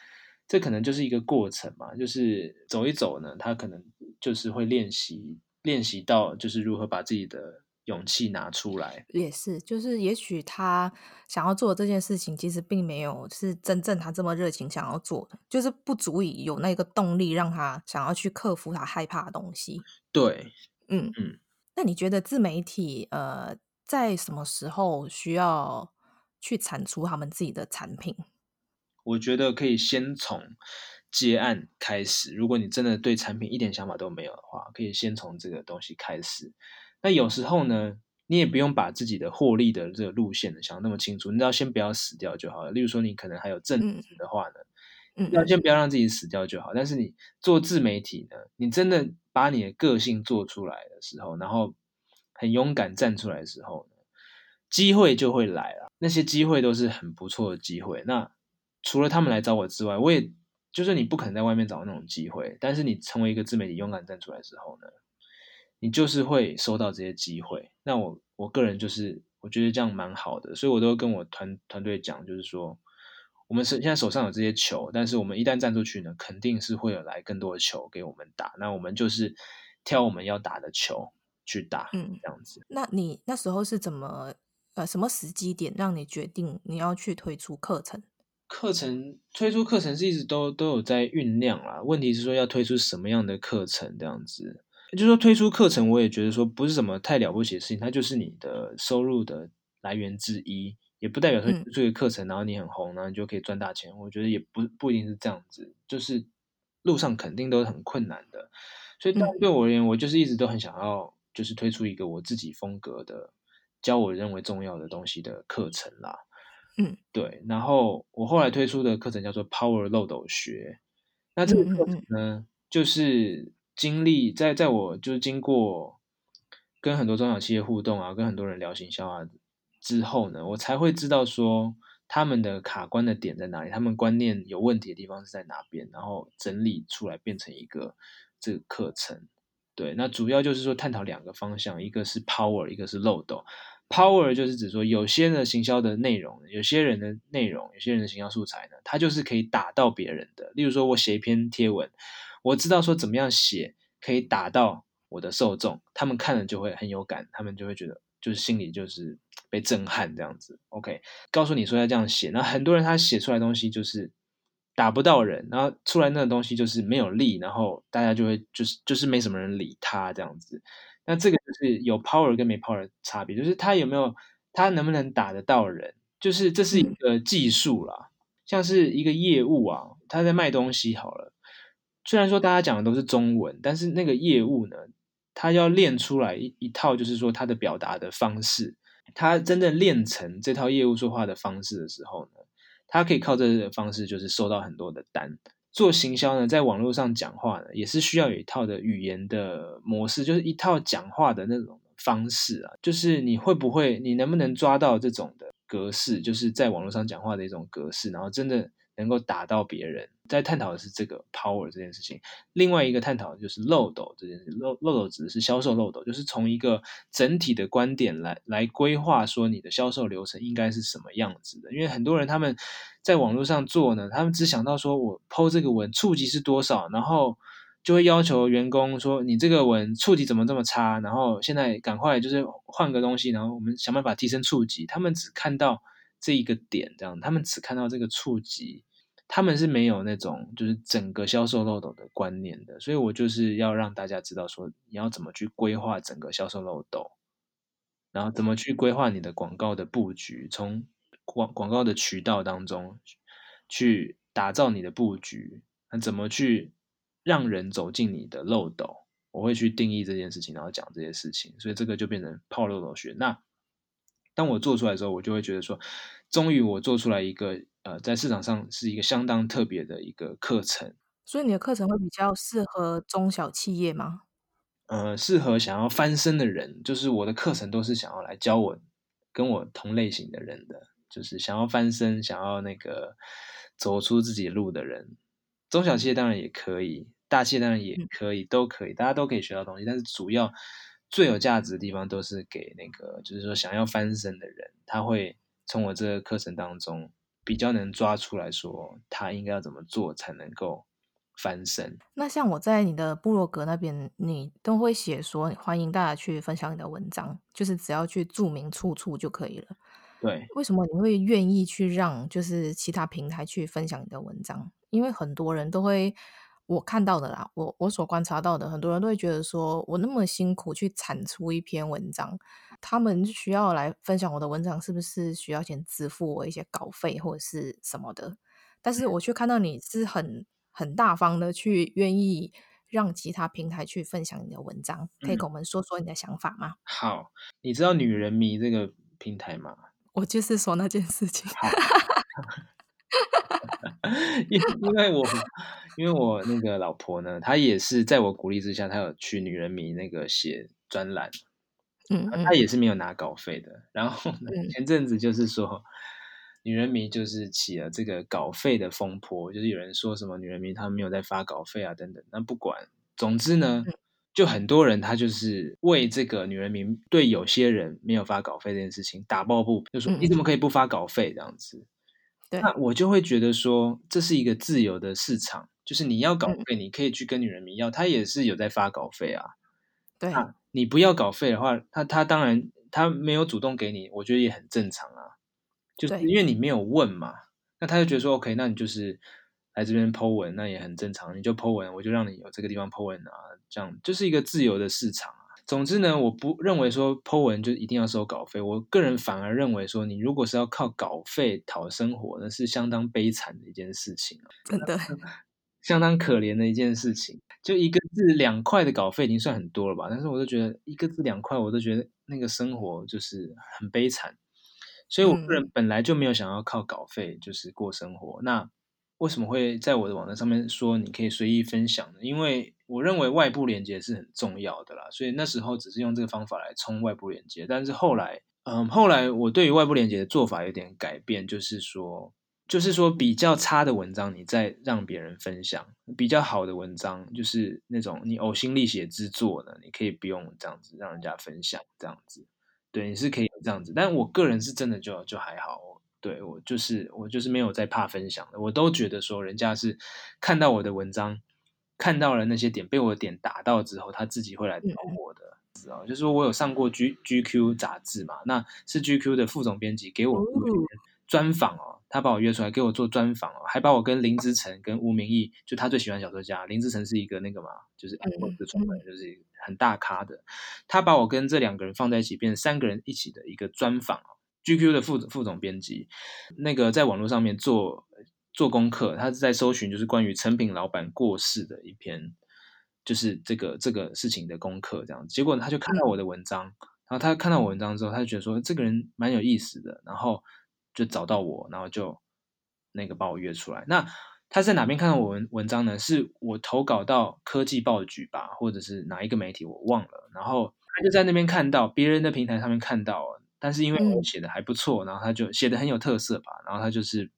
这可能就是一个过程嘛，就是走一走呢，他可能就是会练习练习到，就是如何把自己的。勇气拿出来也是，就是也许他想要做这件事情，其实并没有是真正他这么热情想要做的，就是不足以有那个动力让他想要去克服他害怕的东西。对，嗯嗯。那你觉得自媒体呃，在什么时候需要去产出他们自己的产品？我觉得可以先从接案开始。如果你真的对产品一点想法都没有的话，可以先从这个东西开始。那有时候呢，你也不用把自己的获利的这个路线呢想那么清楚，你只要先不要死掉就好了。例如说，你可能还有正职的话呢，嗯，要先不要让自己死掉就好。但是你做自媒体呢，你真的把你的个性做出来的时候，然后很勇敢站出来的时候呢，机会就会来了。那些机会都是很不错的机会。那除了他们来找我之外，我也就是你不可能在外面找到那种机会。但是你成为一个自媒体，勇敢站出来之后呢，你就是会收到这些机会，那我我个人就是我觉得这样蛮好的，所以我都跟我团团队讲，就是说我们是现在手上有这些球，但是我们一旦站出去呢，肯定是会有来更多的球给我们打，那我们就是挑我们要打的球去打，嗯，这样子。那你那时候是怎么呃什么时机点让你决定你要去推出课程？课程推出课程是一直都都有在酝酿啦，问题是说要推出什么样的课程这样子。就是说推出课程，我也觉得说不是什么太了不起的事情，它就是你的收入的来源之一，也不代表说这个课程，然后你很红，然后你就可以赚大钱。我觉得也不不一定是这样子，就是路上肯定都是很困难的。所以对我而言，我就是一直都很想要，就是推出一个我自己风格的教我认为重要的东西的课程啦。嗯，对。然后我后来推出的课程叫做 Power 漏斗学，那这个课程呢，就是。经历在在我就是经过跟很多中小企业互动啊，跟很多人聊行销啊之后呢，我才会知道说他们的卡关的点在哪里，他们观念有问题的地方是在哪边，然后整理出来变成一个这个课程。对，那主要就是说探讨两个方向，一个是 power，一个是漏斗。power 就是指说有些的行销的内容，有些人的内容，有些人的行销素材呢，它就是可以打到别人的。例如说我写一篇贴文。我知道说怎么样写可以打到我的受众，他们看了就会很有感，他们就会觉得就是心里就是被震撼这样子。OK，告诉你说要这样写，那很多人他写出来的东西就是打不到人，然后出来那个东西就是没有力，然后大家就会就是就是没什么人理他这样子。那这个就是有 power 跟没 power 的差别，就是他有没有他能不能打得到人，就是这是一个技术啦，像是一个业务啊，他在卖东西好了。虽然说大家讲的都是中文，但是那个业务呢，他要练出来一一套，就是说他的表达的方式，他真正练成这套业务说话的方式的时候呢，他可以靠这个方式，就是收到很多的单。做行销呢，在网络上讲话呢，也是需要有一套的语言的模式，就是一套讲话的那种方式啊，就是你会不会，你能不能抓到这种的格式，就是在网络上讲话的一种格式，然后真的。能够打到别人，在探讨的是这个 power 这件事情。另外一个探讨的就是漏斗这件事。漏漏斗指的是销售漏斗，就是从一个整体的观点来来规划，说你的销售流程应该是什么样子的。因为很多人他们在网络上做呢，他们只想到说我 po 这个文触及是多少，然后就会要求员工说你这个文触及怎么这么差，然后现在赶快就是换个东西，然后我们想办法提升触及。他们只看到。这一个点，这样他们只看到这个触及，他们是没有那种就是整个销售漏斗的观念的，所以我就是要让大家知道说，你要怎么去规划整个销售漏斗，然后怎么去规划你的广告的布局，从广广告的渠道当中去打造你的布局，那怎么去让人走进你的漏斗，我会去定义这件事情，然后讲这些事情，所以这个就变成泡漏斗学。那当我做出来的时候，我就会觉得说，终于我做出来一个呃，在市场上是一个相当特别的一个课程。所以你的课程会比较适合中小企业吗？呃，适合想要翻身的人，就是我的课程都是想要来教我跟我同类型的人的，就是想要翻身、想要那个走出自己路的人。中小企业当然也可以，大企业当然也可以，嗯、都可以，大家都可以学到东西，但是主要。最有价值的地方都是给那个，就是说想要翻身的人，他会从我这个课程当中比较能抓出来说，他应该要怎么做才能够翻身。那像我在你的部落格那边，你都会写说欢迎大家去分享你的文章，就是只要去注明出处就可以了。对，为什么你会愿意去让就是其他平台去分享你的文章？因为很多人都会。我看到的啦，我我所观察到的，很多人都会觉得说，我那么辛苦去产出一篇文章，他们需要来分享我的文章，是不是需要先支付我一些稿费或者是什么的？但是我却看到你是很很大方的去愿意让其他平台去分享你的文章，可以跟我们说说你的想法吗？嗯、好，你知道女人迷这个平台吗？我就是说那件事情。因因为我 因为我那个老婆呢，她也是在我鼓励之下，她有去女人迷那个写专栏，嗯，她也是没有拿稿费的。然后，前阵子就是说，女人迷就是起了这个稿费的风波，就是有人说什么女人迷他们没有在发稿费啊等等。那不管，总之呢，就很多人他就是为这个女人迷对有些人没有发稿费这件事情打抱不平，就说你怎么可以不发稿费这样子。那我就会觉得说，这是一个自由的市场，就是你要稿费，你可以去跟女人迷要，他也是有在发稿费啊。对，你不要稿费的话，他他当然他没有主动给你，我觉得也很正常啊。就是因为你没有问嘛，那他就觉得说，OK，那你就是来这边 po 文，那也很正常，你就 po 文，我就让你有这个地方 po 文啊，这样就是一个自由的市场啊。总之呢，我不认为说 Po 文就一定要收稿费。我个人反而认为说，你如果是要靠稿费讨生活，那是相当悲惨的一件事情，真的，相当可怜的一件事情。就一个字两块的稿费已经算很多了吧？但是我都觉得一个字两块，我都觉得那个生活就是很悲惨。所以我个人本来就没有想要靠稿费就是过生活。嗯、那为什么会在我的网站上面说你可以随意分享呢？因为我认为外部连接是很重要的啦，所以那时候只是用这个方法来冲外部连接。但是后来，嗯，后来我对于外部连接的做法有点改变，就是说，就是说比较差的文章你再让别人分享，比较好的文章就是那种你呕心沥血之作的，你可以不用这样子让人家分享，这样子，对，你是可以这样子。但我个人是真的就就还好。对，我就是我就是没有在怕分享的，我都觉得说人家是看到我的文章，看到了那些点被我的点打到之后，他自己会来找我的。就是说我有上过 G GQ 杂志嘛，那是 GQ 的副总编辑给我专访哦，他把我约出来给我做专访哦，还把我跟林之晨跟吴明义，就他最喜欢小说家林之晨是一个那个嘛，就是 Apple 的创办人，就是很大咖的，他把我跟这两个人放在一起，变成三个人一起的一个专访哦。GQ 的副副总编辑，那个在网络上面做做功课，他是在搜寻就是关于成品老板过世的一篇，就是这个这个事情的功课这样子。结果他就看到我的文章，然后他看到我文章之后，他就觉得说这个人蛮有意思的，然后就找到我，然后就那个把我约出来。那他在哪边看到我文文章呢？是我投稿到科技报局吧，或者是哪一个媒体我忘了。然后他就在那边看到别人的平台上面看到。但是因为我写的还不错，然后他就写的很有特色吧，然后他就是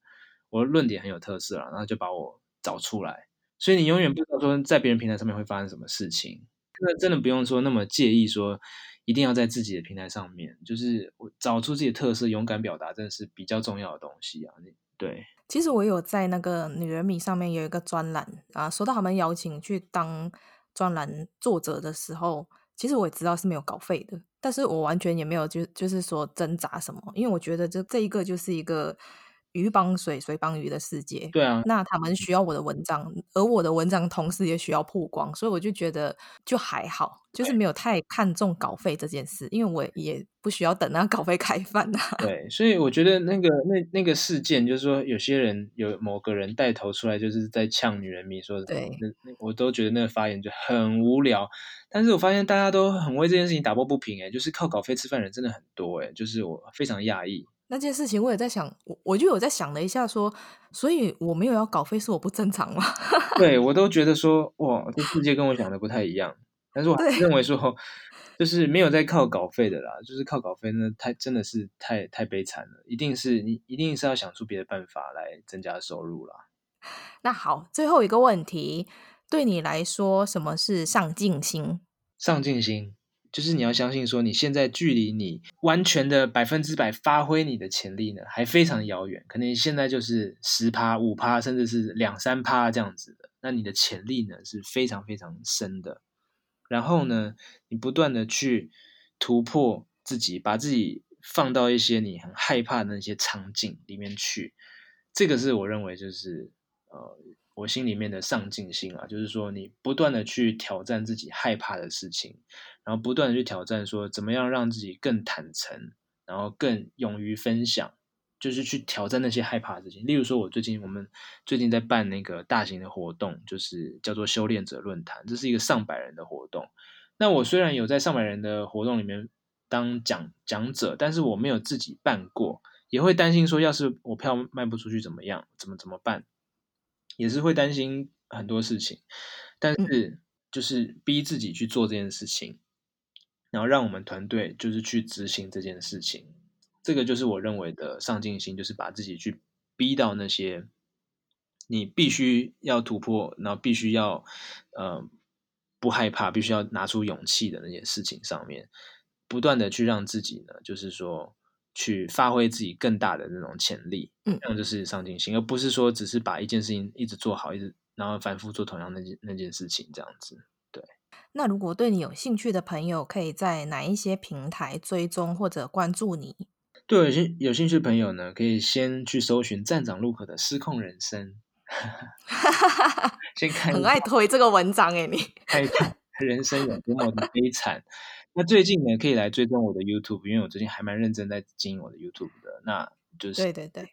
我的论点很有特色了，然后就把我找出来。所以你永远不知道说在别人平台上面会发生什么事情，那真的不用说那么介意说一定要在自己的平台上面，就是我找出自己的特色，勇敢表达，真的是比较重要的东西啊。对，其实我有在那个女人迷上面有一个专栏啊，收到他们邀请去当专栏作者的时候，其实我也知道是没有稿费的。但是我完全也没有就就是说挣扎什么，因为我觉得这这一个就是一个鱼帮水，水帮鱼的世界。对啊，那他们需要我的文章，而我的文章同时也需要曝光，所以我就觉得就还好，就是没有太看重稿费这件事，因为我也不需要等那稿费开饭啊。对，所以我觉得那个 那那个事件，就是说有些人有某个人带头出来，就是在呛女人迷说，对，我都觉得那个发言就很无聊。但是我发现大家都很为这件事情打抱不平，哎，就是靠稿费吃饭的人真的很多，哎，就是我非常讶异。那件事情我也在想，我我就有在想了一下，说，所以我没有要稿费是我不正常吗？对，我都觉得说，哇，这世界跟我想的不太一样。但是我还是认为说，就是没有在靠稿费的啦，就是靠稿费呢，太真的是太太悲惨了。一定是你一定是要想出别的办法来增加收入啦。那好，最后一个问题。对你来说，什么是上进心？上进心就是你要相信，说你现在距离你完全的百分之百发挥你的潜力呢，还非常遥远。可能现在就是十趴、五趴，甚至是两三趴这样子的。那你的潜力呢是非常非常深的。然后呢，你不断的去突破自己，把自己放到一些你很害怕的那些场景里面去。这个是我认为就是呃。我心里面的上进心啊，就是说你不断的去挑战自己害怕的事情，然后不断的去挑战说怎么样让自己更坦诚，然后更勇于分享，就是去挑战那些害怕的事情。例如说，我最近我们最近在办那个大型的活动，就是叫做修炼者论坛，这是一个上百人的活动。那我虽然有在上百人的活动里面当讲讲者，但是我没有自己办过，也会担心说，要是我票卖不出去怎么样？怎么怎么办？也是会担心很多事情，但是就是逼自己去做这件事情，然后让我们团队就是去执行这件事情，这个就是我认为的上进心，就是把自己去逼到那些你必须要突破，然后必须要呃不害怕，必须要拿出勇气的那些事情上面，不断的去让自己呢，就是说。去发挥自己更大的那种潜力，嗯，这样就是上进心，而不是说只是把一件事情一直做好，一直然后反复做同样那件那件事情这样子。对。那如果对你有兴趣的朋友，可以在哪一些平台追踪或者关注你？对，有兴有兴趣的朋友呢，可以先去搜寻站长路口的失控人生，先看。很爱推这个文章诶，你 看一看人生有多么的悲惨。那最近呢，可以来追踪我的 YouTube，因为我最近还蛮认真在经营我的 YouTube 的。那就是对对对，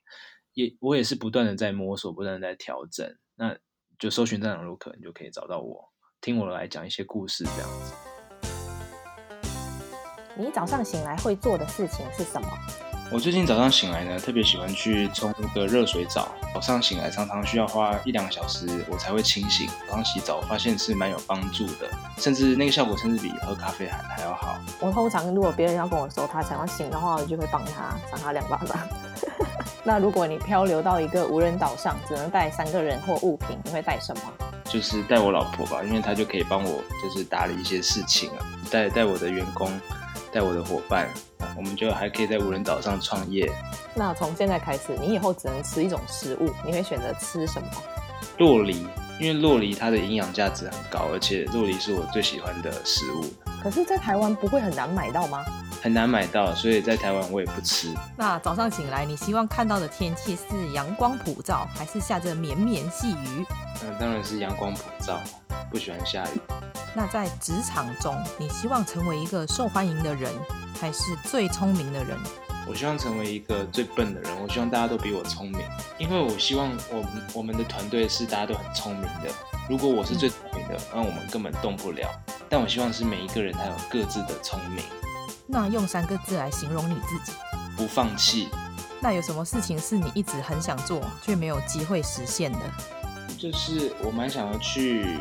也我也是不断的在摸索，不断的在调整。那就搜寻站长如可，你就可以找到我，听我来讲一些故事这样子。你早上醒来会做的事情是什么？我最近早上醒来呢，特别喜欢去冲一个热水澡。早上醒来常常需要花一两个小时，我才会清醒。早上洗澡，发现是蛮有帮助的，甚至那个效果甚至比喝咖啡还还要好。我通常如果别人要跟我说他想要醒的话，我就会帮他赏他两巴掌。那如果你漂流到一个无人岛上，只能带三个人或物品，你会带什么？就是带我老婆吧，因为她就可以帮我，就是打理一些事情啊，带带我的员工，带我的伙伴。我们就还可以在无人岛上创业。那从现在开始，你以后只能吃一种食物，你会选择吃什么？洛梨，因为洛梨它的营养价值很高，而且洛梨是我最喜欢的食物。可是，在台湾不会很难买到吗？很难买到，所以在台湾我也不吃。那早上醒来，你希望看到的天气是阳光普照，还是下着绵绵细雨？嗯，当然是阳光普照，不喜欢下雨。那在职场中，你希望成为一个受欢迎的人，还是最聪明的人？我希望成为一个最笨的人。我希望大家都比我聪明，因为我希望我们我们的团队是大家都很聪明的。如果我是最聪明的，那、嗯、我们根本动不了。但我希望是每一个人他有各自的聪明。那用三个字来形容你自己：不放弃。那有什么事情是你一直很想做却没有机会实现的？就是我蛮想要去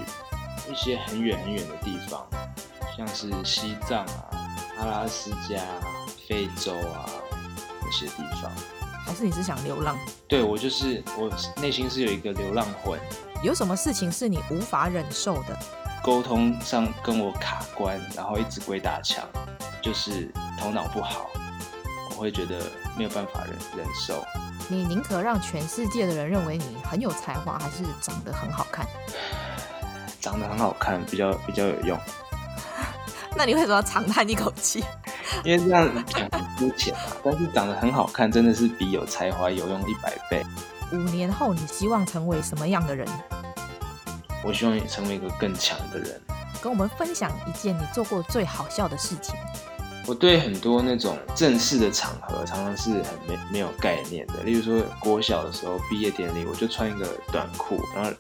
一些很远很远的地方，像是西藏啊、阿拉斯加、非洲啊那些地方。还是你是想流浪？对，我就是我内心是有一个流浪魂。有什么事情是你无法忍受的？沟通上跟我卡关，然后一直鬼打墙。就是头脑不好，我会觉得没有办法忍忍受。你宁可让全世界的人认为你很有才华，还是长得很好看？长得很好看比较比较有用。那你为什么要长叹一口气？因为这样讲很肤浅啊。但是长得很好看真的是比有才华有用一百倍。五年后你希望成为什么样的人？我希望你成为一个更强的人。跟我们分享一件你做过最好笑的事情。我对很多那种正式的场合，常常是很没没有概念的。例如说，国小的时候毕业典礼，我就穿一个短裤，然后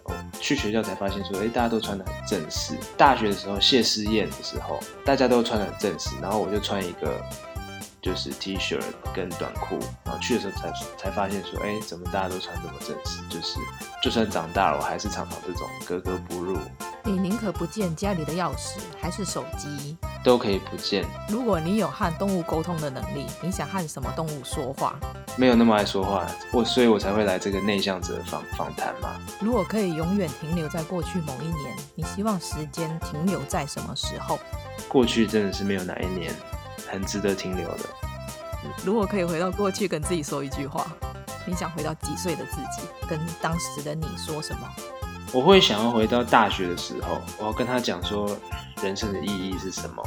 去学校才发现说，哎，大家都穿的很正式。大学的时候谢师宴的时候，大家都穿的很正式，然后我就穿一个就是 T 恤跟短裤，然后去的时候才才发现说，哎，怎么大家都穿这么正式？就是就算长大了，我还是常常这种格格不入。你宁可不见家里的钥匙，还是手机？都可以不见。如果你有和动物沟通的能力，你想和什么动物说话？没有那么爱说话，我所以，我才会来这个内向者访访谈嘛。如果可以永远停留在过去某一年，你希望时间停留在什么时候？过去真的是没有哪一年很值得停留的。如果可以回到过去跟自己说一句话，你想回到几岁的自己，跟当时的你说什么？我会想要回到大学的时候，我要跟他讲说人生的意义是什么。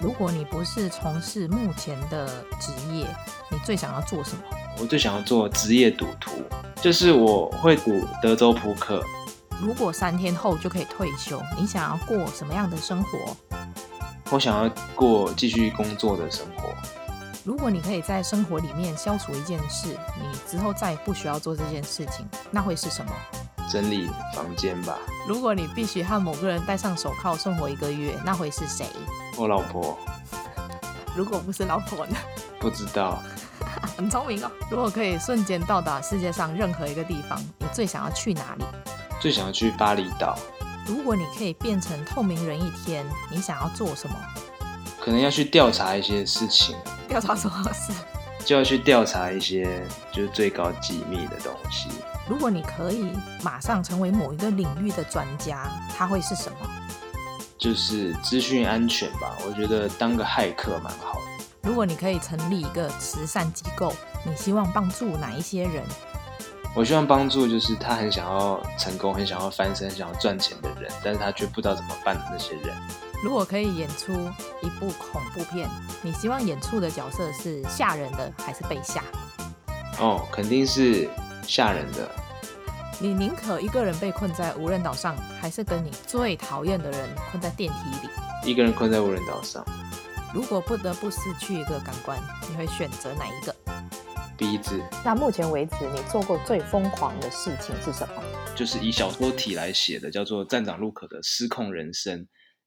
如果你不是从事目前的职业，你最想要做什么？我最想要做职业赌徒，就是我会赌德州扑克。如果三天后就可以退休，你想要过什么样的生活？我想要过继续工作的生活。如果你可以在生活里面消除一件事，你之后再也不需要做这件事情，那会是什么？整理房间吧。如果你必须和某个人戴上手铐生活一个月，那会是谁？我老婆。如果不是老婆呢？不知道。很聪明哦。如果可以瞬间到达世界上任何一个地方，你最想要去哪里？最想要去巴厘岛。如果你可以变成透明人一天，你想要做什么？可能要去调查一些事情。调查什么事？就要去调查一些就是最高机密的东西。如果你可以马上成为某一个领域的专家，它会是什么？就是资讯安全吧。我觉得当个骇客蛮好的。如果你可以成立一个慈善机构，你希望帮助哪一些人？我希望帮助就是他很想要成功、很想要翻身、很想要赚钱的人，但是他却不知道怎么办的那些人。如果可以演出一部恐怖片，你希望演出的角色是吓人的还是被吓？哦，肯定是。吓人的。你宁可一个人被困在无人岛上，还是跟你最讨厌的人困在电梯里？一个人困在无人岛上。如果不得不失去一个感官，你会选择哪一个？鼻子。那目前为止，你做过最疯狂的事情是什么？就是以小说体来写的，叫做《站长路可的失控人生》，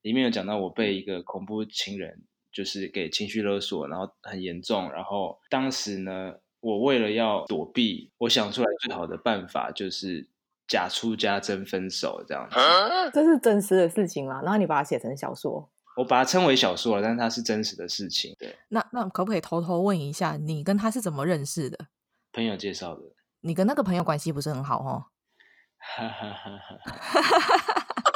里面有讲到我被一个恐怖情人，就是给情绪勒索，然后很严重，然后当时呢。我为了要躲避，我想出来最好的办法就是假出家真分手这样子。这是真实的事情吗？然后你把它写成小说？我把它称为小说了，但是它是真实的事情。对。那那可不可以偷偷问一下，你跟他是怎么认识的？朋友介绍的。你跟那个朋友关系不是很好哦？哈哈哈哈哈。